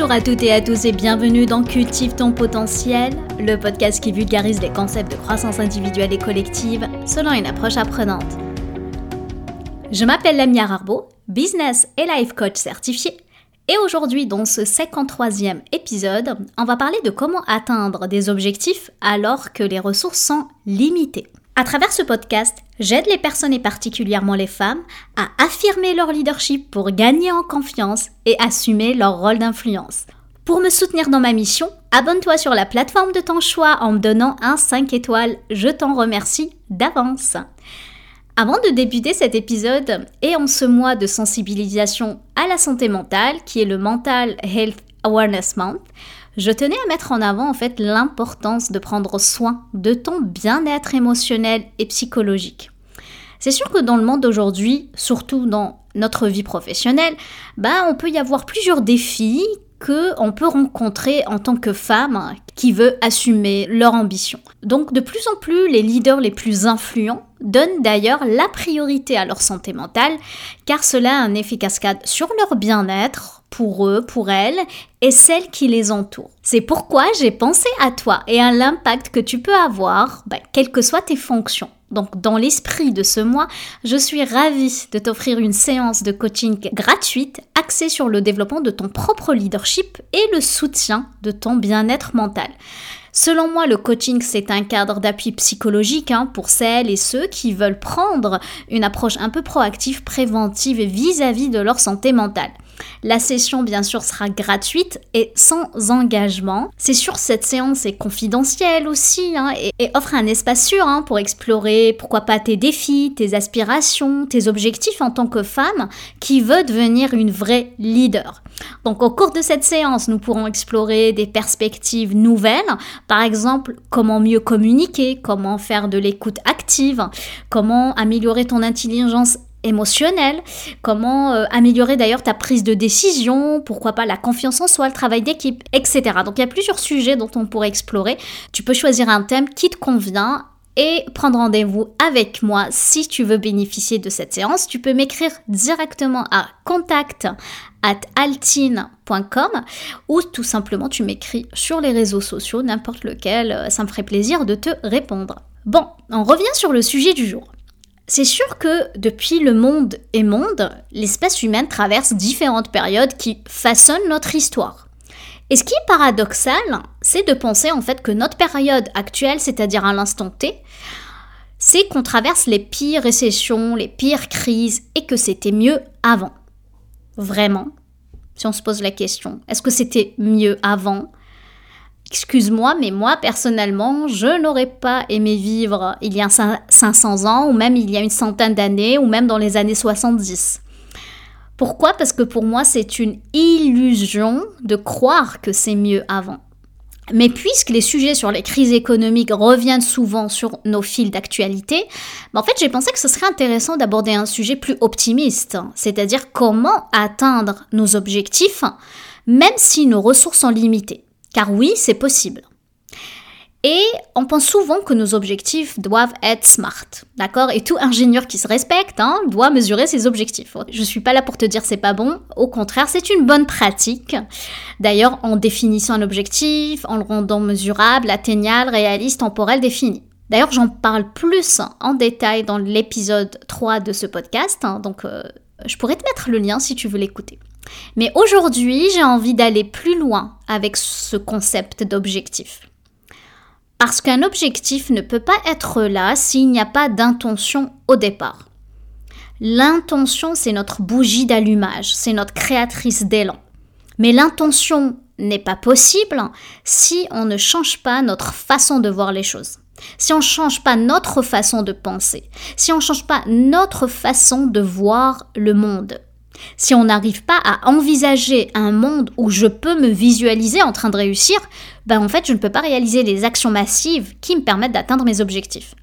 Bonjour à toutes et à tous et bienvenue dans Cultive ton potentiel, le podcast qui vulgarise les concepts de croissance individuelle et collective selon une approche apprenante. Je m'appelle Lamia Arbo, business et life coach certifié, et aujourd'hui dans ce 53e épisode, on va parler de comment atteindre des objectifs alors que les ressources sont limitées. À travers ce podcast, j'aide les personnes et particulièrement les femmes à affirmer leur leadership pour gagner en confiance et assumer leur rôle d'influence. Pour me soutenir dans ma mission, abonne-toi sur la plateforme de ton choix en me donnant un 5 étoiles. Je t'en remercie d'avance. Avant de débuter cet épisode et en ce mois de sensibilisation à la santé mentale qui est le Mental Health Awareness Month, je tenais à mettre en avant en fait l'importance de prendre soin de ton bien-être émotionnel et psychologique. C'est sûr que dans le monde d'aujourd'hui, surtout dans notre vie professionnelle, bah, on peut y avoir plusieurs défis que on peut rencontrer en tant que femme qui veut assumer leur ambition. Donc de plus en plus, les leaders les plus influents donnent d'ailleurs la priorité à leur santé mentale, car cela a un effet cascade sur leur bien-être, pour eux, pour elles, et celles qui les entourent. C'est pourquoi j'ai pensé à toi et à l'impact que tu peux avoir, bah, quelles que soient tes fonctions. Donc dans l'esprit de ce mois, je suis ravie de t'offrir une séance de coaching gratuite axée sur le développement de ton propre leadership et le soutien de ton bien-être mental. Selon moi, le coaching, c'est un cadre d'appui psychologique hein, pour celles et ceux qui veulent prendre une approche un peu proactive, préventive vis-à-vis -vis de leur santé mentale. La session, bien sûr, sera gratuite et sans engagement. C'est sûr, cette séance est confidentielle aussi hein, et, offre un espace sûr hein, pour explorer, pourquoi pas, tes défis, tes aspirations, tes objectifs en tant que femme qui veut devenir une vraie leader. Donc, au cours de cette séance, nous pourrons explorer des perspectives nouvelles, par exemple, comment mieux communiquer, comment faire de l'écoute active, comment améliorer ton intelligence émotionnel, comment euh, améliorer d'ailleurs ta prise de décision, pourquoi pas la confiance en soi, le travail d'équipe, etc. Donc il y a plusieurs sujets dont on pourrait explorer. Tu peux choisir un thème qui te convient et prendre rendez-vous avec moi si tu veux bénéficier de cette séance. Tu peux m'écrire directement à contact at altine.com ou tout simplement tu m'écris sur les réseaux sociaux, n'importe lequel, euh, ça me ferait plaisir de te répondre. Bon, on revient sur le sujet du jour. C'est sûr que depuis le monde est monde, l'espèce humaine traverse différentes périodes qui façonnent notre histoire. Et ce qui est paradoxal, c'est de penser en fait que notre période actuelle, c'est-à-dire à, l'instant T, c'est qu'on traverse les pires récessions, les pires crises et que c'était mieux avant. Vraiment? Si on se pose la question, est-ce que c'était mieux avant? Excuse-moi, mais moi personnellement, je n'aurais pas aimé vivre il y a 500 ans, ou même il y a une centaine d'années, ou même dans les années 70. Pourquoi? Parce que pour moi, c'est une illusion de croire que c'est mieux avant. Mais puisque les sujets sur les crises économiques reviennent souvent sur nos fils d'actualité, ben, en fait j'ai pensé que ce serait intéressant d'aborder un sujet plus optimiste, c'est-à-dire comment atteindre nos objectifs même si nos ressources sont limitées. Car oui, c'est possible. Et on pense souvent que nos objectifs doivent être smart, d'accord? Et tout ingénieur qui se respecte hein, doit mesurer ses objectifs. Je suis pas là pour te dire c'est pas bon, au contraire, c'est une bonne pratique. D'ailleurs, en définissant un objectif, en le rendant mesurable, atteignable, réaliste, temporel, défini. D'ailleurs, j'en parle plus en détail dans l'épisode 3 de ce podcast, hein, donc euh, je pourrais te mettre le lien si tu veux l'écouter. Mais aujourd'hui, j'ai envie d'aller plus loin avec ce concept d'objectif. Parce qu'un objectif ne peut pas être là s'il n'y a pas d'intention au départ. L'intention, c'est notre bougie d'allumage, c'est notre créatrice d'élan. Mais l'intention n'est pas possible si on ne change pas notre façon de voir les choses. Si on ne change pas notre façon de penser, si on ne change pas notre façon de voir le monde. Si on n'arrive pas à envisager un monde où je peux me visualiser en train de réussir, ben en fait je ne peux pas réaliser les actions massives qui me permettent d'atteindre mes objectifs.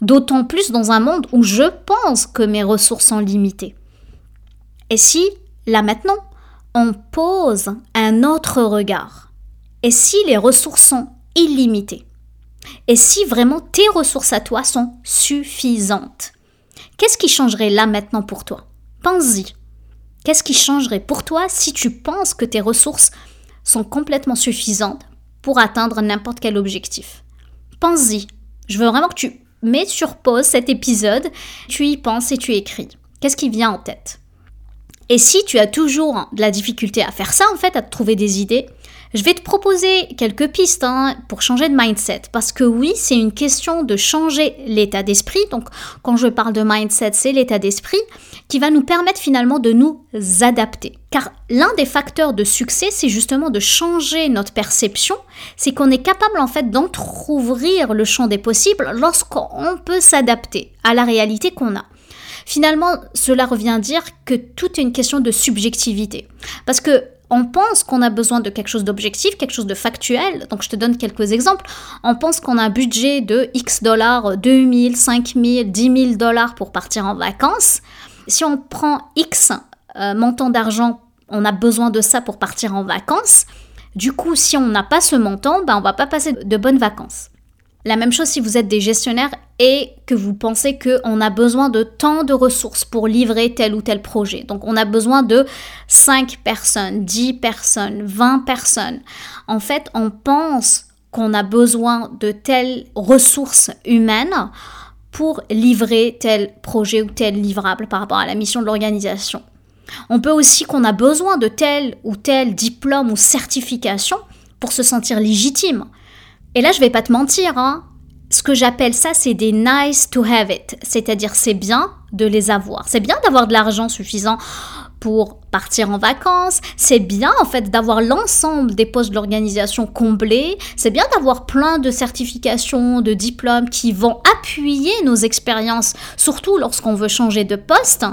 D'autant plus dans un monde où je pense que mes ressources sont limitées. Et si, là maintenant, on pose un autre regard? Et si les ressources sont illimitées? Et si vraiment tes ressources à toi sont suffisantes? Qu'est-ce qui changerait là maintenant pour toi? Pense-y. Qu'est-ce qui changerait pour toi si tu penses que tes ressources sont complètement suffisantes pour atteindre n'importe quel objectif? Pense-y. Je veux vraiment que tu mettes sur pause cet épisode, tu y penses et tu écris. Qu'est-ce qui vient en tête? Et si tu as toujours de la difficulté à faire ça, en fait, à te trouver des idées, je vais te proposer quelques pistes hein, pour changer de mindset. Parce que oui, c'est une question de changer l'état d'esprit. Donc, quand je parle de mindset, c'est l'état d'esprit qui va nous permettre finalement de nous adapter. Car l'un des facteurs de succès, c'est justement de changer notre perception. C'est qu'on est capable en fait d'entrouvrir le champ des possibles lorsqu'on peut s'adapter à la réalité qu'on a. Finalement, cela revient à dire que tout est une question de subjectivité. Parce que on pense qu'on a besoin de quelque chose d'objectif, quelque chose de factuel. Donc je te donne quelques exemples. On pense qu'on a un budget de X dollars, 2000, 5000, 10 000 dollars pour partir en vacances. Si on prend X euh, montant d'argent, on a besoin de ça pour partir en vacances. Du coup, si on n'a pas ce montant, ben, on va pas passer de bonnes vacances. La même chose si vous êtes des gestionnaires et que vous pensez qu'on a besoin de tant de ressources pour livrer tel ou tel projet. Donc on a besoin de 5 personnes, 10 personnes, 20 personnes. En fait, on pense qu'on a besoin de telles ressources humaines pour livrer tel projet ou tel livrable par rapport à la mission de l'organisation. On peut aussi qu'on a besoin de tel ou tel diplôme ou certification pour se sentir légitime. Et là, je vais pas te mentir, hein. Ce que j'appelle ça, c'est des nice to have it. C'est-à-dire, c'est bien de les avoir. C'est bien d'avoir de l'argent suffisant pour partir en vacances. C'est bien en fait d'avoir l'ensemble des postes de l'organisation comblés. C'est bien d'avoir plein de certifications, de diplômes qui vont appuyer nos expériences, surtout lorsqu'on veut changer de poste.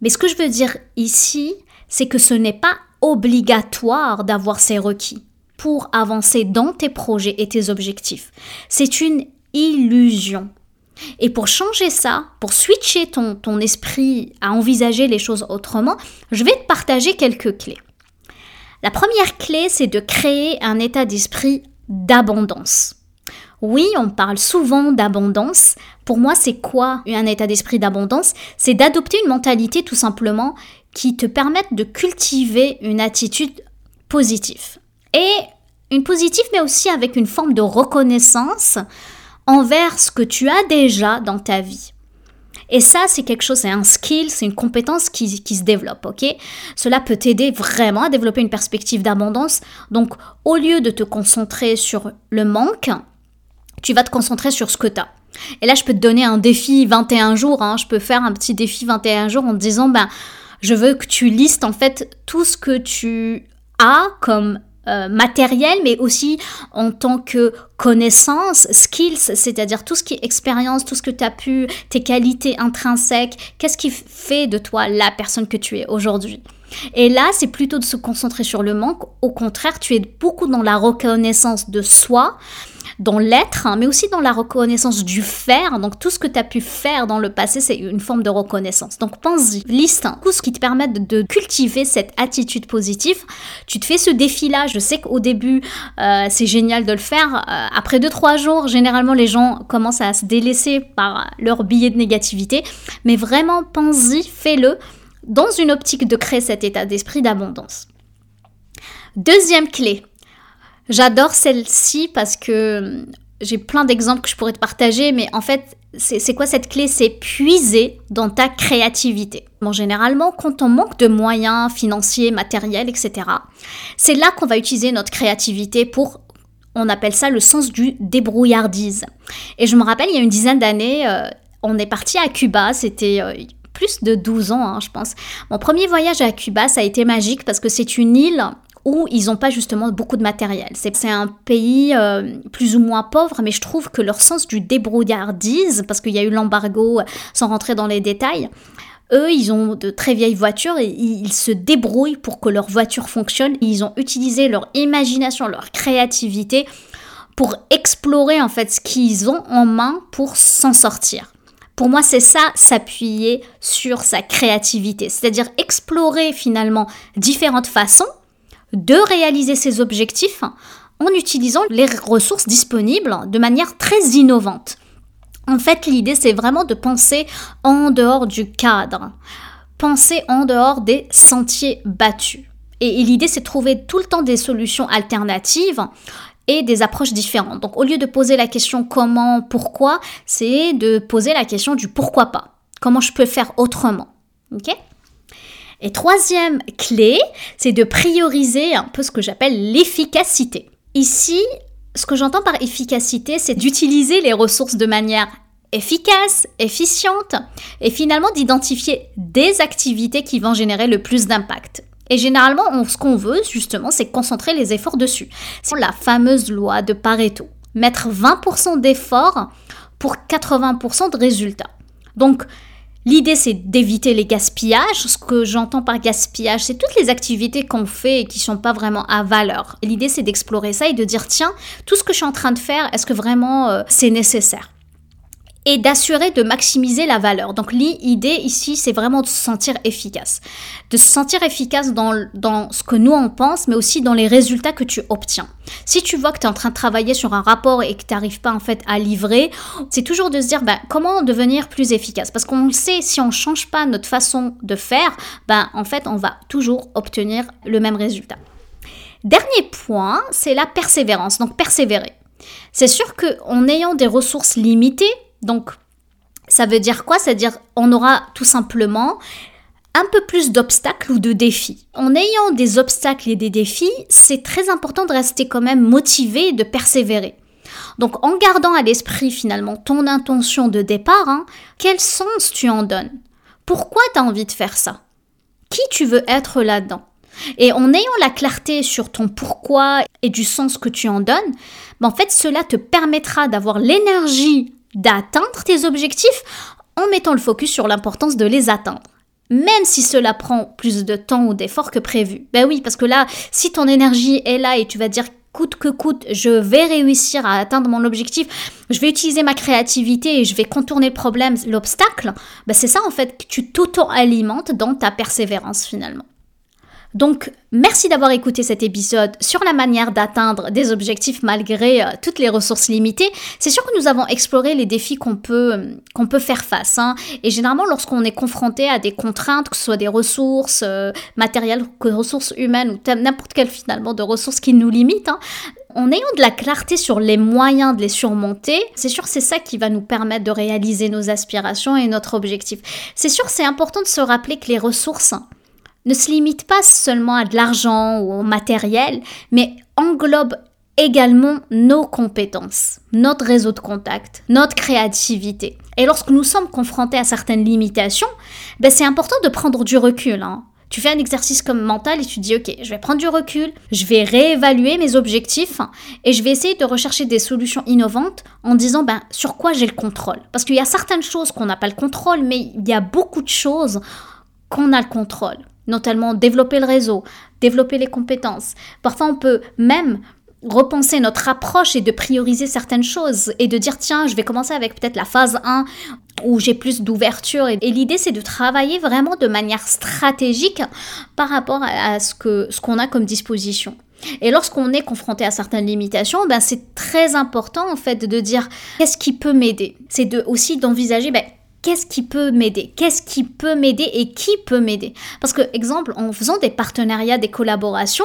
Mais ce que je veux dire ici, c'est que ce n'est pas obligatoire d'avoir ces requis pour avancer dans tes projets et tes objectifs. C'est une illusion. Et pour changer ça, pour switcher ton, ton esprit à envisager les choses autrement, je vais te partager quelques clés. La première clé, c'est de créer un état d'esprit d'abondance. Oui, on parle souvent d'abondance. Pour moi, c'est quoi un état d'esprit d'abondance? C'est d'adopter une mentalité tout simplement qui te permette de cultiver une attitude positive. Et une positive, mais aussi avec une forme de reconnaissance envers ce que tu as déjà dans ta vie. Et ça, c'est quelque chose, c'est un skill, c'est une compétence qui, se développe, ok? Cela peut t'aider vraiment à développer une perspective d'abondance. Donc, au lieu de te concentrer sur le manque, tu vas te concentrer sur ce que tu as. Et là, je peux te donner un défi 21 jours. Hein. Je peux faire un petit défi 21 jours en te disant, ben, je veux que tu listes en fait tout ce que tu as comme euh, matériel, mais aussi en tant que connaissance, skills, c'est-à-dire tout ce qui est expérience, tout ce que tu as pu, tes qualités intrinsèques, qu'est-ce qui fait de toi la personne que tu es aujourd'hui? Et là, c'est plutôt de se concentrer sur le manque. Au contraire, tu es beaucoup dans la reconnaissance de soi, dans l'être, hein, mais aussi dans la reconnaissance du faire. Donc tout ce que tu as pu faire dans le passé, c'est une forme de reconnaissance. Donc pense-y, liste tout ce qui te permet de, cultiver cette attitude positive. Tu te fais ce défi-là. Je sais qu'au début, euh, c'est génial de le faire. Euh, après 2-3 jours, généralement, les gens commencent à se délaisser par leur billet de négativité. Mais vraiment, pense-y, fais-le dans une optique de créer cet état d'esprit d'abondance. Deuxième clé, J'adore celle-ci parce que hum, j'ai plein d'exemples que je pourrais te partager, mais en fait, c'est quoi cette clé? C'est puiser dans ta créativité. Bon, généralement, quand on manque de moyens financiers, matériels, etc., c'est là qu'on va utiliser notre créativité pour, on appelle ça le sens du débrouillardise. Et je me rappelle, il y a une dizaine d'années, euh, on est parti à Cuba, c'était euh, plus de 12 ans, hein, je pense. Mon premier voyage à Cuba, ça a été magique parce que c'est une île où ils n'ont pas justement beaucoup de matériel. C'est un pays euh, plus ou moins pauvre, mais je trouve que leur sens du débrouillardise, parce qu'il y a eu l'embargo, sans rentrer dans les détails, eux, ils ont de très vieilles voitures et ils se débrouillent pour que leur voiture fonctionne. Ils ont utilisé leur imagination, leur créativité pour explorer en fait ce qu'ils ont en main pour s'en sortir. Pour moi, c'est ça, s'appuyer sur sa créativité, c'est-à-dire explorer finalement différentes façons de réaliser ses objectifs en utilisant les ressources disponibles de manière très innovante. En fait, l'idée, c'est vraiment de penser en dehors du cadre, penser en dehors des sentiers battus. Et, l'idée, c'est de trouver tout le temps des solutions alternatives et des approches différentes. Donc au lieu de poser la question comment, pourquoi, c'est de poser la question du pourquoi pas. Comment je peux faire autrement. OK? Et troisième clé, c'est de prioriser un peu ce que j'appelle l'efficacité. Ici, ce que j'entends par efficacité, c'est d'utiliser les ressources de manière efficace, efficiente, et finalement d'identifier des activités qui vont générer le plus d'impact. Et généralement, ce qu'on veut, justement, c'est concentrer les efforts dessus. C'est la fameuse loi de Pareto. Mettre 20% d'efforts pour 80% de résultats. Donc, L'idée, c'est d'éviter les gaspillages. Ce que j'entends par gaspillage, c'est toutes les activités qu'on fait et qui sont pas vraiment à valeur. L'idée, c'est d'explorer ça et de dire, tiens, tout ce que je suis en train de faire, est-ce que vraiment euh, c'est nécessaire? Et d'assurer de maximiser la valeur. Donc l'idée ici, c'est vraiment de se sentir efficace. De se sentir efficace dans, dans ce que nous on pense, mais aussi dans les résultats que tu obtiens. Si tu vois que tu es en train de travailler sur un rapport et que tu n'arrives pas en fait à livrer, c'est toujours de se dire ben, comment devenir plus efficace? Parce qu'on le sait, si on ne change pas notre façon de faire, ben, en fait, on va toujours obtenir le même résultat. Dernier point, c'est la persévérance. Donc persévérer. C'est sûr qu'en ayant des ressources limitées, donc, ça veut dire quoi? C'est-à-dire on aura tout simplement un peu plus d'obstacles ou de défis. En ayant des obstacles et des défis, c'est très important de rester quand même motivé et de persévérer. Donc en gardant à l'esprit finalement ton intention de départ, hein, quel sens tu en donnes? Pourquoi tu as envie de faire ça? Qui tu veux être là-dedans? Et en ayant la clarté sur ton pourquoi et du sens que tu en donnes, ben, en fait cela te permettra d'avoir l'énergie d'atteindre tes objectifs en mettant le focus sur l'importance de les atteindre. Même si cela prend plus de temps ou d'efforts que prévu. Ben oui, parce que là, si ton énergie est là et tu vas dire coûte que coûte, je vais réussir à atteindre mon objectif, je vais utiliser ma créativité et je vais contourner le problème, l'obstacle, ben c'est ça en fait que tu t'auto-alimentes dans ta persévérance finalement. Donc, merci d'avoir écouté cet épisode sur la manière d'atteindre des objectifs malgré euh, toutes les ressources limitées. C'est sûr que nous avons exploré les défis qu'on peut, euh, peut faire face. Hein. Et généralement, lorsqu'on est confronté à des contraintes, que ce soit des ressources euh, matérielles, que ressources humaines ou n'importe quelle finalement de ressources qui nous limitent, hein, en ayant de la clarté sur les moyens de les surmonter, c'est sûr c'est ça qui va nous permettre de réaliser nos aspirations et notre objectif. C'est sûr c'est important de se rappeler que les ressources ne se limite pas seulement à de l'argent ou au matériel, mais englobe également nos compétences, notre réseau de contacts, notre créativité. Et lorsque nous sommes confrontés à certaines limitations, ben c'est important de prendre du recul. Hein. Tu fais un exercice comme mental et tu dis ok, je vais prendre du recul, je vais réévaluer mes objectifs et je vais essayer de rechercher des solutions innovantes en disant ben sur quoi j'ai le contrôle. Parce qu'il y a certaines choses qu'on n'a pas le contrôle, mais il y a beaucoup de choses qu'on a le contrôle notamment développer le réseau, développer les compétences. Parfois, on peut même repenser notre approche et de prioriser certaines choses et de dire tiens, je vais commencer avec peut-être la phase 1 où j'ai plus d'ouverture et, l'idée c'est de travailler vraiment de manière stratégique par rapport à, ce que ce qu'on a comme disposition. Et lorsqu'on est confronté à certaines limitations, ben c'est très important en fait de dire qu'est-ce qui peut m'aider? C'est de aussi d'envisager ben, qu'est-ce qui peut m'aider? Qu'est-ce qui peut m'aider et qui peut m'aider? Parce que, exemple, en faisant des partenariats, des collaborations,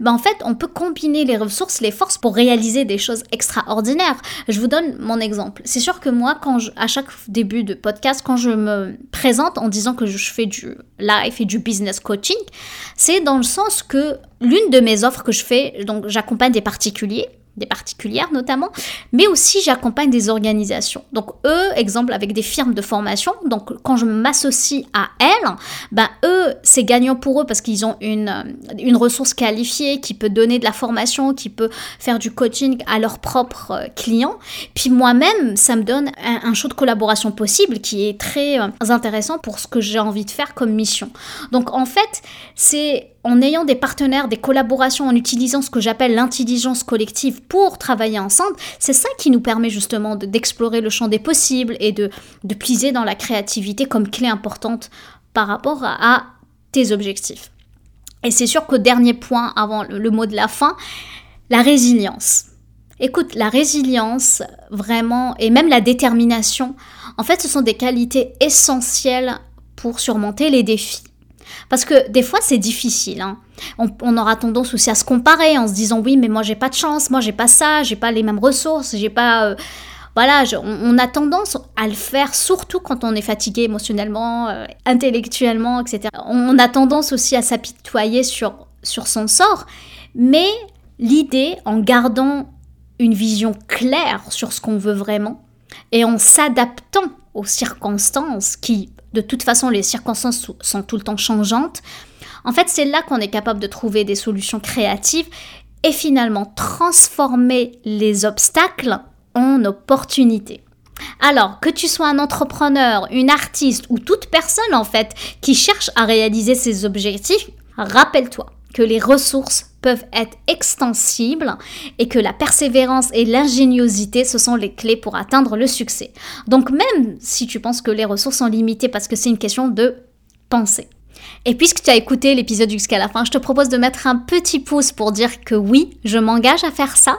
ben en fait, on peut combiner les ressources, les forces pour réaliser des choses extraordinaires. Je vous donne mon exemple. C'est sûr que moi, quand à chaque début de podcast, quand je me présente en disant que je fais du life et du business coaching, c'est dans le sens que l'une de mes offres que je fais, donc j'accompagne des particuliers des particulières notamment, mais aussi j'accompagne des organisations. Donc eux, exemple avec des firmes de formation, donc quand je m'associe à elles, ben eux, c'est gagnant pour eux parce qu'ils ont une, euh, une ressource qualifiée qui peut donner de la formation, qui peut faire du coaching à leurs propres euh, clients. Puis moi-même, ça me donne un, un show de collaboration possible qui est très euh, intéressant pour ce que j'ai envie de faire comme mission. Donc en fait, c'est en ayant des partenaires, des collaborations, en utilisant ce que j'appelle l'intelligence collective pour travailler ensemble, c'est ça qui nous permet justement d'explorer le champ des possibles et de, de puiser dans la créativité comme clé importante par rapport à, tes objectifs. Et c'est sûr qu'au dernier point, avant le, le mot de la fin, la résilience. Écoute, la résilience, vraiment, et même la détermination, en fait, ce sont des qualités essentielles pour surmonter les défis. Parce que des fois, c'est difficile. Hein. On, aura tendance aussi à se comparer en se disant oui, mais moi j'ai pas de chance, moi j'ai pas ça, j'ai pas les mêmes ressources, j'ai pas. Euh, voilà, on, a tendance à le faire, surtout quand on est fatigué émotionnellement, euh, intellectuellement, etc. On a tendance aussi à s'apitoyer sur, sur son sort. Mais l'idée, en gardant une vision claire sur ce qu'on veut vraiment et en s'adaptant aux circonstances qui, de toute façon, les circonstances sont tout le temps changeantes, en fait, c'est là qu'on est capable de trouver des solutions créatives et finalement transformer les obstacles en opportunités. Alors, que tu sois un entrepreneur, une artiste ou toute personne en fait qui cherche à réaliser ses objectifs, rappelle-toi que les ressources peuvent être extensibles et que la persévérance et l'ingéniosité, ce sont les clés pour atteindre le succès. Donc même si tu penses que les ressources sont limitées parce que c'est une question de pensée. Et puisque tu as écouté l'épisode jusqu'à la fin, je te propose de mettre un petit pouce pour dire que oui, je m'engage à faire ça.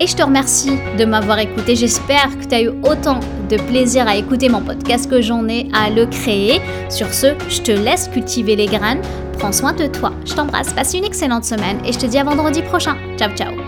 Et je te remercie de m'avoir écouté. J'espère que tu as eu autant de plaisir à écouter mon podcast que j'en ai à le créer. Sur ce, je te laisse cultiver les graines. Prends soin de toi. Je t'embrasse. Passe une excellente semaine et je te dis à vendredi prochain. Ciao, ciao.